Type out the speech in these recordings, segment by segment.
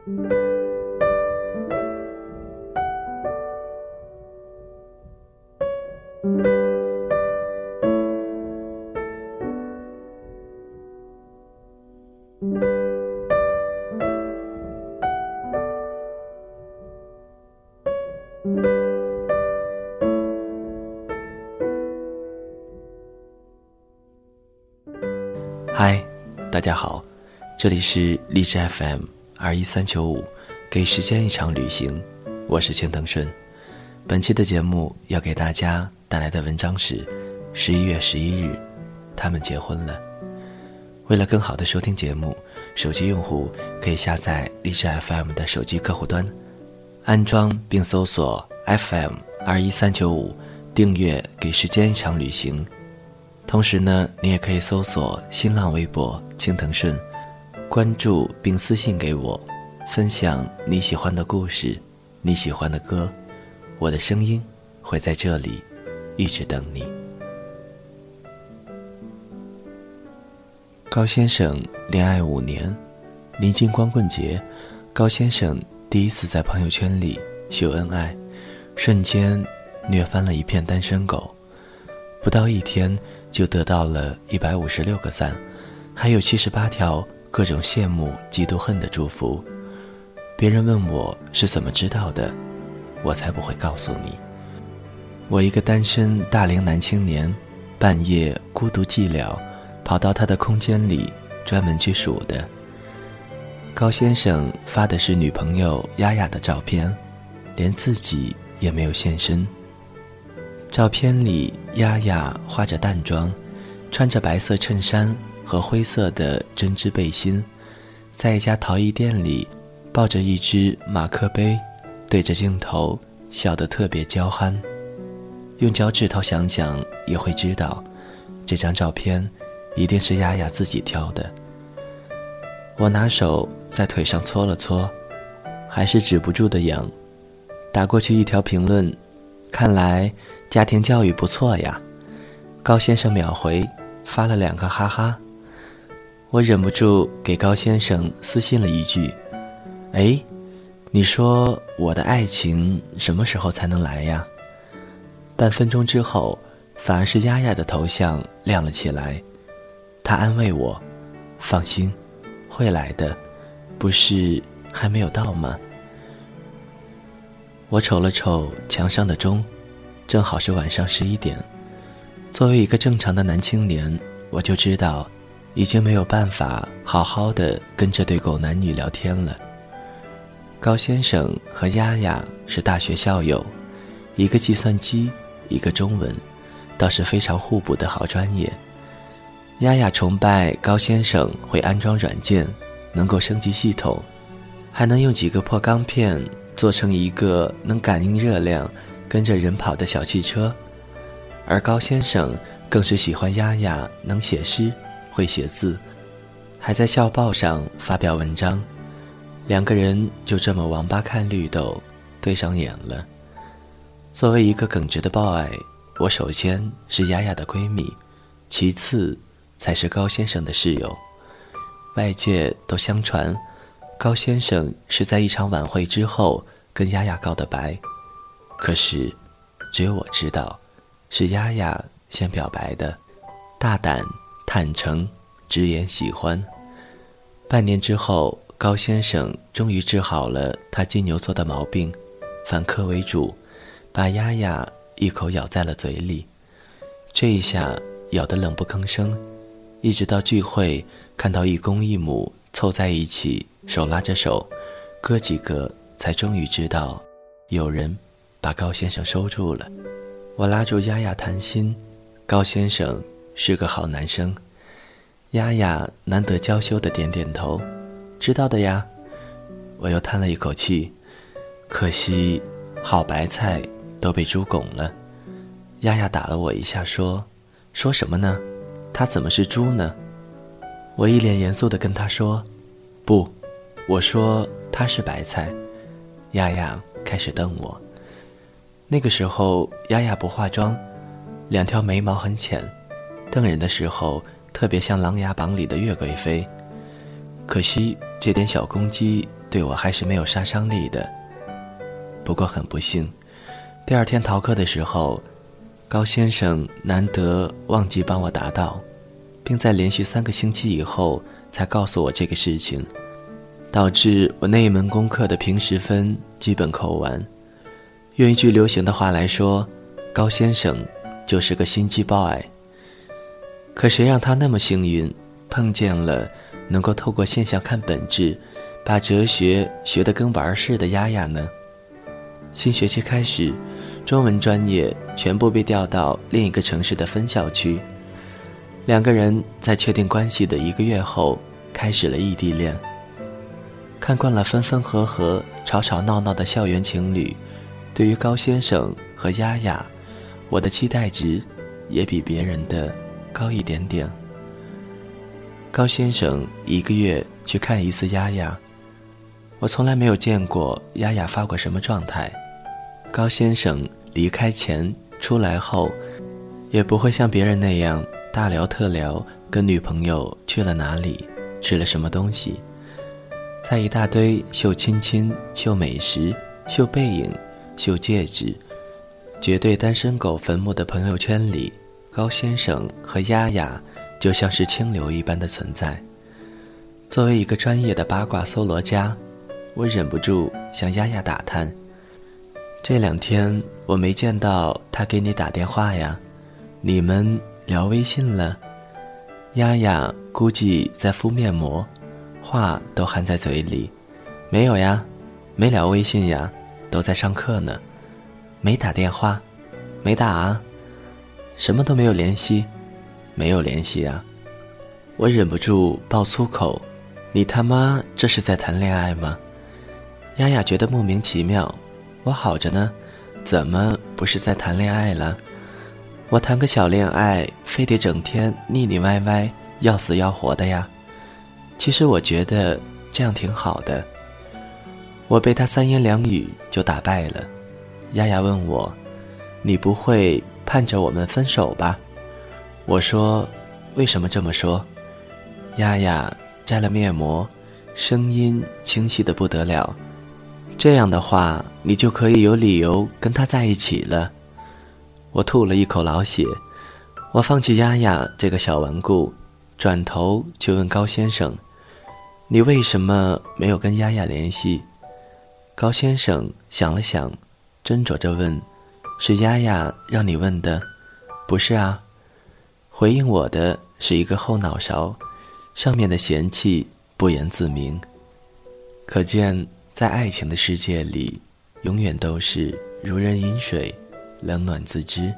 嗨，大家好，这里是荔枝 FM 二一三九五，给时间一场旅行，我是青藤顺。本期的节目要给大家带来的文章是十一月十一日，他们结婚了。为了更好的收听节目，手机用户可以下载荔枝 FM 的手机客户端，安装并搜索 FM 二一三九五，订阅给时间一场旅行。同时呢，你也可以搜索新浪微博“青藤顺”，关注并私信给我，分享你喜欢的故事，你喜欢的歌，我的声音会在这里一直等你。高先生恋爱五年，临近光棍节，高先生第一次在朋友圈里秀恩爱，瞬间虐翻了一片单身狗。不到一天。就得到了一百五十六个赞，还有七十八条各种羡慕、嫉妒、恨的祝福。别人问我是怎么知道的，我才不会告诉你。我一个单身大龄男青年，半夜孤独寂寥，跑到他的空间里专门去数的。高先生发的是女朋友丫丫的照片，连自己也没有现身。照片里，丫丫化着淡妆，穿着白色衬衫和灰色的针织背心，在一家陶艺店里，抱着一只马克杯，对着镜头笑得特别娇憨。用脚趾头想想也会知道，这张照片一定是丫丫自己挑的。我拿手在腿上搓了搓，还是止不住的痒，打过去一条评论，看来。家庭教育不错呀，高先生秒回发了两个哈哈。我忍不住给高先生私信了一句：“哎，你说我的爱情什么时候才能来呀？”半分钟之后，反而是丫丫的头像亮了起来。他安慰我：“放心，会来的，不是还没有到吗？”我瞅了瞅墙上的钟。正好是晚上十一点，作为一个正常的男青年，我就知道，已经没有办法好好的跟这对狗男女聊天了。高先生和丫丫是大学校友，一个计算机，一个中文，倒是非常互补的好专业。丫丫崇拜高先生会安装软件，能够升级系统，还能用几个破钢片做成一个能感应热量。跟着人跑的小汽车，而高先生更是喜欢丫丫能写诗，会写字，还在校报上发表文章。两个人就这么王八看绿豆，对上眼了。作为一个耿直的 boy，我首先是丫丫的闺蜜，其次才是高先生的室友。外界都相传，高先生是在一场晚会之后跟丫丫告的白。可是，只有我知道，是丫丫先表白的，大胆、坦诚、直言喜欢。半年之后，高先生终于治好了他金牛座的毛病，反客为主，把丫丫一口咬在了嘴里。这一下咬得冷不吭声，一直到聚会看到一公一母凑在一起，手拉着手，哥几个才终于知道，有人。把高先生收住了，我拉住丫丫谈心，高先生是个好男生。丫丫难得娇羞的点点头，知道的呀。我又叹了一口气，可惜好白菜都被猪拱了。丫丫打了我一下，说：“说什么呢？他怎么是猪呢？”我一脸严肃的跟他说：“不，我说他是白菜。”丫丫开始瞪我。那个时候，丫丫不化妆，两条眉毛很浅，瞪人的时候特别像《琅琊榜》里的岳贵妃。可惜这点小攻击对我还是没有杀伤力的。不过很不幸，第二天逃课的时候，高先生难得忘记帮我答到，并在连续三个星期以后才告诉我这个事情，导致我那一门功课的平时分基本扣完。用一句流行的话来说，高先生就是个心机 boy。可谁让他那么幸运，碰见了能够透过现象看本质，把哲学学得跟玩儿似的丫丫呢？新学期开始，中文专业全部被调到另一个城市的分校区。两个人在确定关系的一个月后，开始了异地恋。看惯了分分合合、吵吵闹闹的校园情侣。对于高先生和丫丫，我的期待值也比别人的高一点点。高先生一个月去看一次丫丫，我从来没有见过丫丫发过什么状态。高先生离开前、出来后，也不会像别人那样大聊特聊，跟女朋友去了哪里，吃了什么东西，在一大堆秀亲亲、秀美食、秀背影。秀戒指，绝对单身狗坟墓的朋友圈里，高先生和丫丫就像是清流一般的存在。作为一个专业的八卦搜罗家，我忍不住向丫丫打探：这两天我没见到他给你打电话呀？你们聊微信了？丫丫估计在敷面膜，话都含在嘴里。没有呀，没聊微信呀。都在上课呢，没打电话，没打啊，什么都没有联系，没有联系啊！我忍不住爆粗口：“你他妈这是在谈恋爱吗？”丫丫觉得莫名其妙。我好着呢，怎么不是在谈恋爱了？我谈个小恋爱，非得整天腻腻歪歪、要死要活的呀？其实我觉得这样挺好的。我被他三言两语就打败了，丫丫问我：“你不会盼着我们分手吧？”我说：“为什么这么说？”丫丫摘了面膜，声音清晰的不得了。这样的话，你就可以有理由跟他在一起了。我吐了一口老血，我放弃丫丫这个小顽固，转头就问高先生：“你为什么没有跟丫丫联系？”高先生想了想，斟酌着问：“是丫丫让你问的？”“不是啊。”回应我的是一个后脑勺，上面的嫌弃不言自明。可见，在爱情的世界里，永远都是如人饮水，冷暖自知。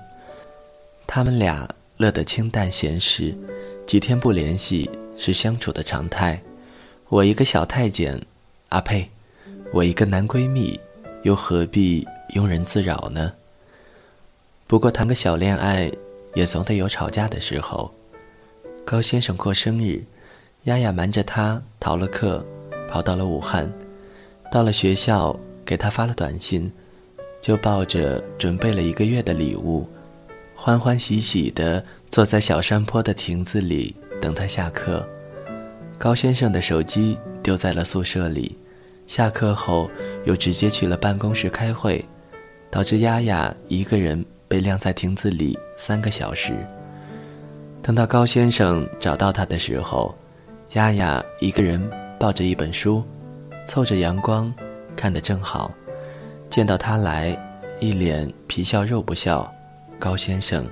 他们俩乐得清淡闲适，几天不联系是相处的常态。我一个小太监，啊呸！我一个男闺蜜，又何必庸人自扰呢？不过谈个小恋爱，也总得有吵架的时候。高先生过生日，丫丫瞒着他逃了课，跑到了武汉。到了学校，给他发了短信，就抱着准备了一个月的礼物，欢欢喜喜地坐在小山坡的亭子里等他下课。高先生的手机丢在了宿舍里。下课后，又直接去了办公室开会，导致丫丫一个人被晾在亭子里三个小时。等到高先生找到他的时候，丫丫一个人抱着一本书，凑着阳光，看得正好。见到他来，一脸皮笑肉不笑，高先生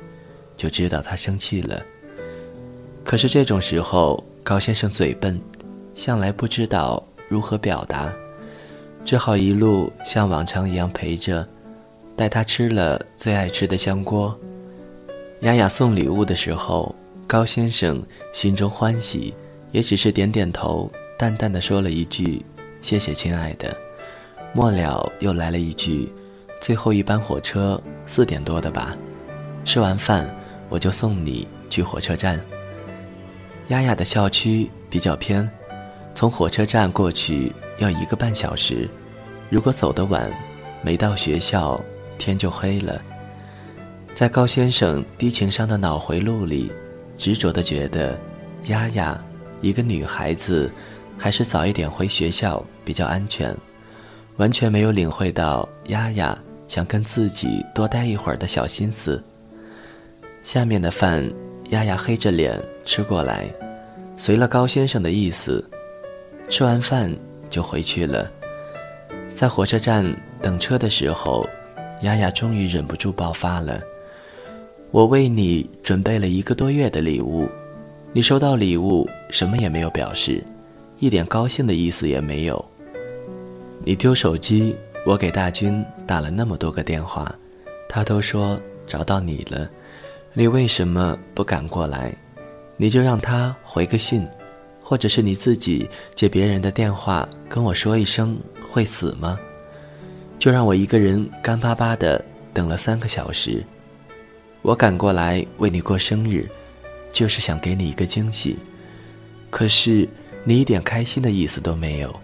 就知道他生气了。可是这种时候，高先生嘴笨，向来不知道。如何表达？只好一路像往常一样陪着，带他吃了最爱吃的香锅。雅雅送礼物的时候，高先生心中欢喜，也只是点点头，淡淡的说了一句：“谢谢，亲爱的。”末了又来了一句：“最后一班火车四点多的吧？吃完饭我就送你去火车站。”雅雅的校区比较偏。从火车站过去要一个半小时，如果走得晚，没到学校天就黑了。在高先生低情商的脑回路里，执着地觉得，丫丫，一个女孩子，还是早一点回学校比较安全，完全没有领会到丫丫想跟自己多待一会儿的小心思。下面的饭，丫丫黑着脸吃过来，随了高先生的意思，吃完饭就回去了。在火车站等车的时候，丫丫终于忍不住爆发了：“我为你准备了一个多月的礼物，你收到礼物什么也没有表示，一点高兴的意思也没有。你丢手机，我给大军打了那么多个电话，他都说找到你了。”你为什么不赶过来？你就让他回个信，或者是你自己接别人的电话跟我说一声会死吗？就让我一个人干巴巴的等了三个小时。我赶过来为你过生日，就是想给你一个惊喜。可是你一点开心的意思都没有。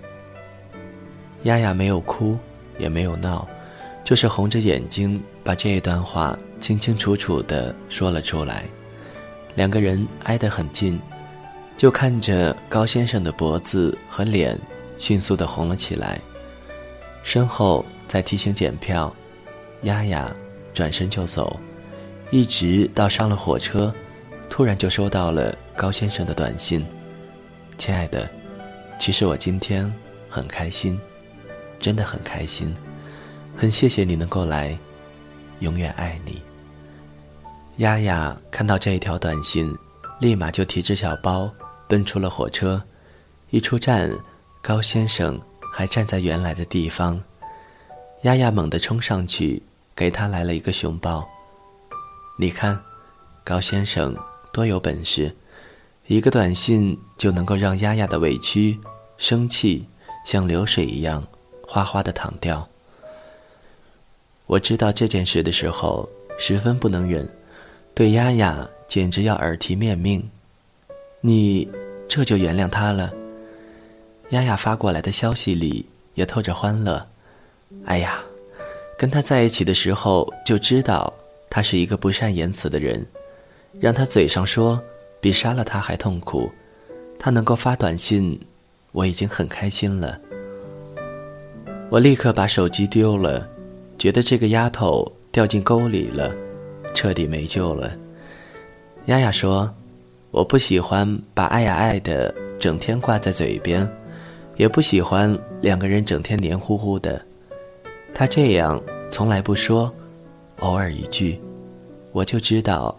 丫丫没有哭，也没有闹，就是红着眼睛把这一段话。清清楚楚的说了出来，两个人挨得很近，就看着高先生的脖子和脸迅速的红了起来。身后在提醒检票，丫丫转身就走，一直到上了火车，突然就收到了高先生的短信：“亲爱的，其实我今天很开心，真的很开心，很谢谢你能够来。”永远爱你。丫丫看到这一条短信，立马就提着小包奔出了火车。一出站，高先生还站在原来的地方。丫丫猛地冲上去，给他来了一个熊抱。你看，高先生多有本事，一个短信就能够让丫丫的委屈、生气像流水一样哗哗的淌掉。我知道这件事的时候，十分不能忍，对丫丫简直要耳提面命。你这就原谅他了？丫丫发过来的消息里也透着欢乐。哎呀，跟他在一起的时候就知道他是一个不善言辞的人，让他嘴上说比杀了他还痛苦。他能够发短信，我已经很开心了。我立刻把手机丢了。觉得这个丫头掉进沟里了，彻底没救了。丫丫说：“我不喜欢把爱呀爱的整天挂在嘴边，也不喜欢两个人整天黏糊糊的。他这样从来不说，偶尔一句，我就知道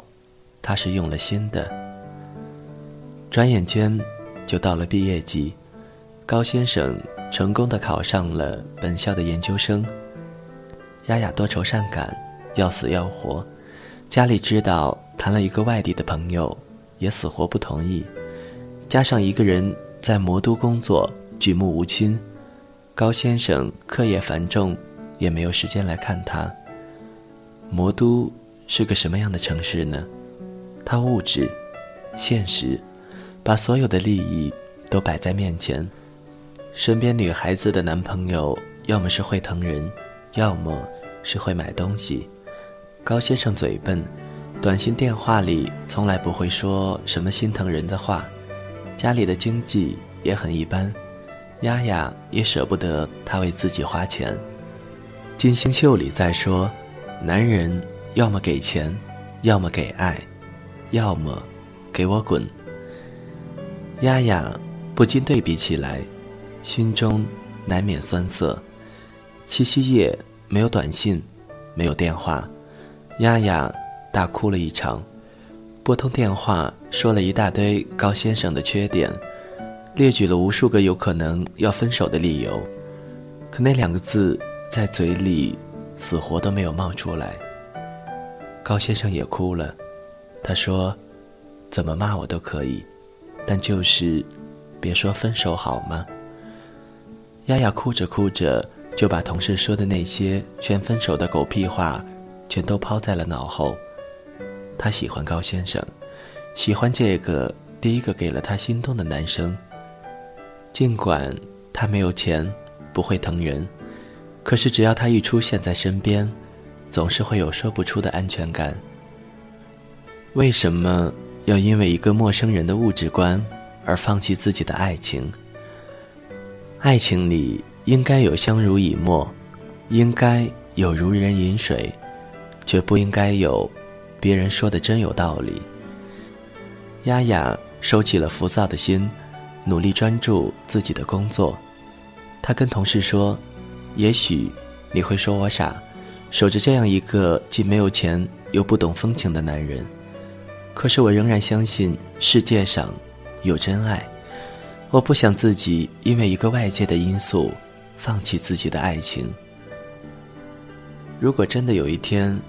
他是用了心的。”转眼间就到了毕业季，高先生成功的考上了本校的研究生。丫丫多愁善感，要死要活。家里知道谈了一个外地的朋友，也死活不同意。加上一个人在魔都工作，举目无亲。高先生课业繁重，也没有时间来看他。魔都是个什么样的城市呢？它物质、现实，把所有的利益都摆在面前。身边女孩子的男朋友，要么是会疼人，要么……是会买东西，高先生嘴笨，短信电话里从来不会说什么心疼人的话，家里的经济也很一般，丫丫也舍不得他为自己花钱。金星秀里在说，男人要么给钱，要么给爱，要么给我滚。丫丫不禁对比起来，心中难免酸涩。七夕夜。没有短信，没有电话，丫丫大哭了一场，拨通电话说了一大堆高先生的缺点，列举了无数个有可能要分手的理由，可那两个字在嘴里死活都没有冒出来。高先生也哭了，他说：“怎么骂我都可以，但就是别说分手好吗？”丫丫哭着哭着。就把同事说的那些劝分手的狗屁话，全都抛在了脑后。她喜欢高先生，喜欢这个第一个给了她心动的男生。尽管他没有钱，不会疼人，可是只要他一出现在身边，总是会有说不出的安全感。为什么要因为一个陌生人的物质观而放弃自己的爱情？爱情里应该有相濡以沫，应该有如人饮水，却不应该有别人说的真有道理。丫丫收起了浮躁的心，努力专注自己的工作。她跟同事说：“也许你会说我傻，守着这样一个既没有钱又不懂风情的男人。可是我仍然相信世界上有真爱。我不想自己因为一个外界的因素放弃自己的爱情。如果真的有一天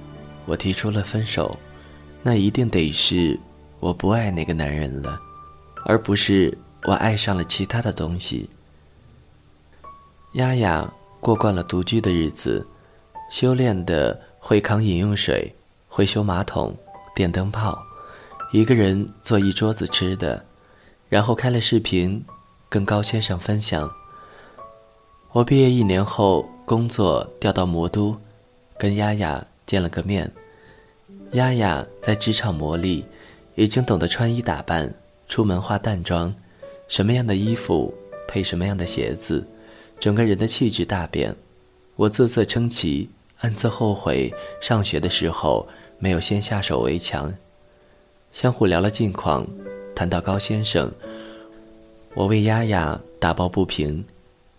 我提出了分手，那一定得是我不爱那个男人了，而不是我爱上了其他的东西。”丫丫过惯了独居的日子，修炼的会扛饮用水，会修马桶、电灯泡，一个人做一桌子吃的，然后开了视频，跟高先生分享。我毕业一年后，工作调到魔都，跟丫丫见了个面。丫丫在职场磨砺，已经懂得穿衣打扮，出门化淡妆，什么样的衣服配什么样的鞋子。整个人的气质大变，我啧啧称奇，暗自后悔上学的时候没有先下手为强。相互聊了近况，谈到高先生，我为丫丫打抱不平，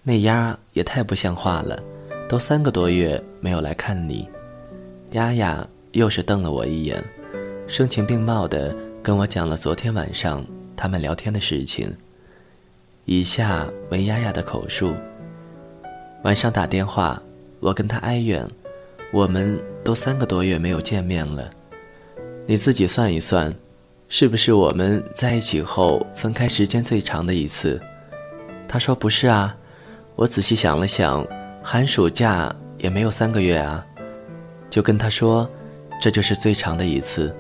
那丫也太不像话了，都三个多月没有来看你。丫丫又是瞪了我一眼，声情并茂的跟我讲了昨天晚上他们聊天的事情。以下为丫丫的口述。晚上打电话，我跟他哀怨，我们都三个多月没有见面了，你自己算一算，是不是我们在一起后分开时间最长的一次？他说不是啊，我仔细想了想，寒暑假也没有三个月啊，就跟他说，这就是最长的一次。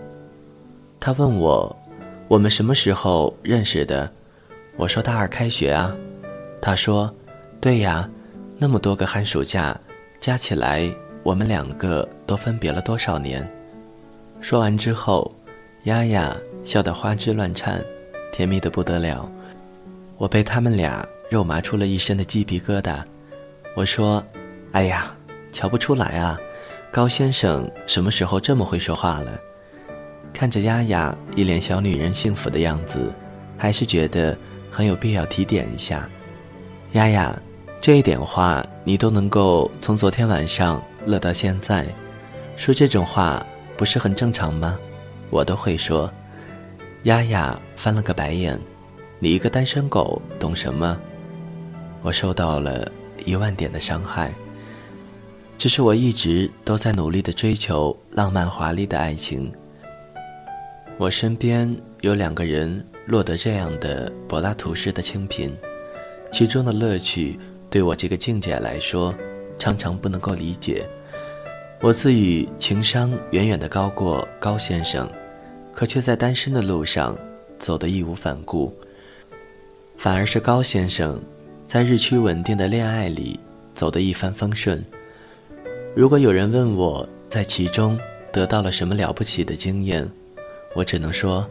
他问我，我们什么时候认识的？我说大二开学啊。他说，对呀。那么多个寒暑假，加起来，我们两个都分别了多少年？说完之后，丫丫笑得花枝乱颤，甜蜜的不得了。我被他们俩肉麻出了一身的鸡皮疙瘩。我说：“哎呀，瞧不出来啊，高先生什么时候这么会说话了？”看着丫丫一脸小女人幸福的样子，还是觉得很有必要提点一下，丫丫。这一点话你都能够从昨天晚上乐到现在，说这种话不是很正常吗？我都会说。丫丫翻了个白眼，你一个单身狗懂什么？我受到了一万点的伤害。只是我一直都在努力的追求浪漫华丽的爱情。我身边有两个人落得这样的柏拉图式的清贫，其中的乐趣。对我这个境界来说，常常不能够理解。我自诩情商远远的高过高先生，可却在单身的路上走得义无反顾。反而是高先生，在日趋稳定的恋爱里走得一帆风顺。如果有人问我在其中得到了什么了不起的经验，我只能说，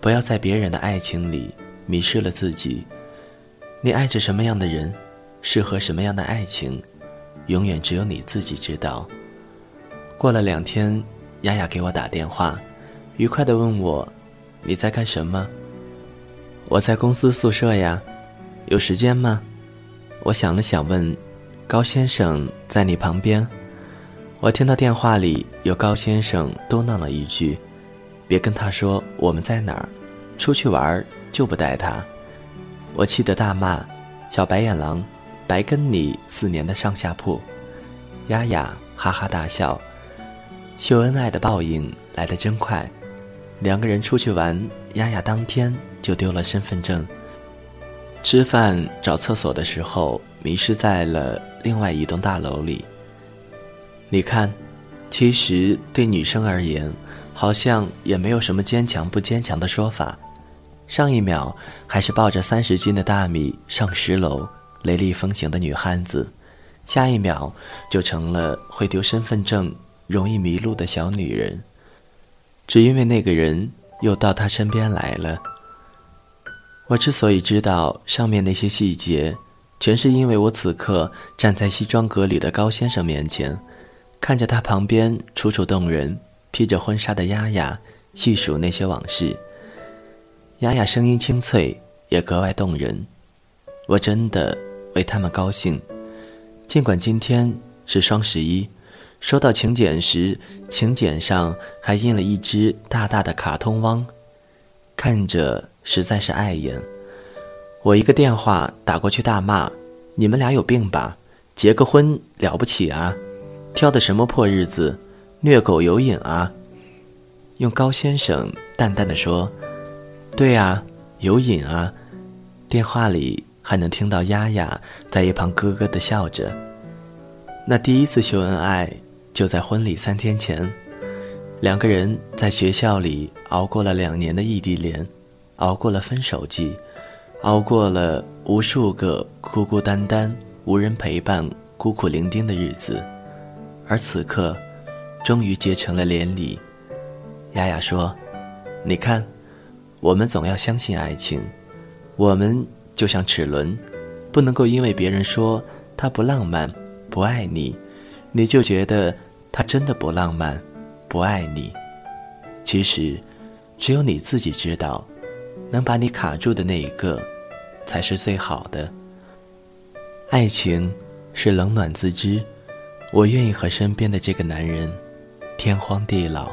不要在别人的爱情里迷失了自己。你爱着什么样的人？适合什么样的爱情，永远只有你自己知道。过了两天，丫丫给我打电话，愉快地问我：“你在干什么？”我在公司宿舍呀，有时间吗？我想了想问：“高先生在你旁边？”我听到电话里有高先生嘟囔了一句：“别跟他说我们在哪儿，出去玩就不带他。”我气得大骂：“小白眼狼！”来跟你四年的上下铺，丫丫哈哈大笑。秀恩爱的报应来得真快，两个人出去玩，丫丫当天就丢了身份证。吃饭找厕所的时候，迷失在了另外一栋大楼里。你看，其实对女生而言，好像也没有什么坚强不坚强的说法。上一秒还是抱着三十斤的大米上十楼。雷厉风行的女汉子，下一秒就成了会丢身份证、容易迷路的小女人，只因为那个人又到她身边来了。我之所以知道上面那些细节，全是因为我此刻站在西装革履的高先生面前，看着他旁边楚楚动人、披着婚纱的丫丫，细数那些往事。丫丫声音清脆，也格外动人。我真的为他们高兴。尽管今天是双十一，收到请柬时，请柬上还印了一只大大的卡通汪，看着实在是碍眼。我一个电话打过去，大骂：“你们俩有病吧？结个婚了不起啊？挑的什么破日子？虐狗有瘾啊？”用高先生淡淡的说：“对啊，有瘾啊。”电话里还能听到丫丫在一旁咯咯的笑着。那第一次秀恩爱就在婚礼三天前，两个人在学校里熬过了两年的异地恋，熬过了分手季。熬过了无数个孤孤单单、无人陪伴、孤苦伶仃的日子，而此刻，终于结成了连理。丫丫说：“你看，我们总要相信爱情。我们就像齿轮，不能够因为别人说他不浪漫、不爱你，你就觉得他真的不浪漫、不爱你。其实，只有你自己知道，能把你卡住的那一个。”才是最好的。爱情是冷暖自知，我愿意和身边的这个男人天荒地老。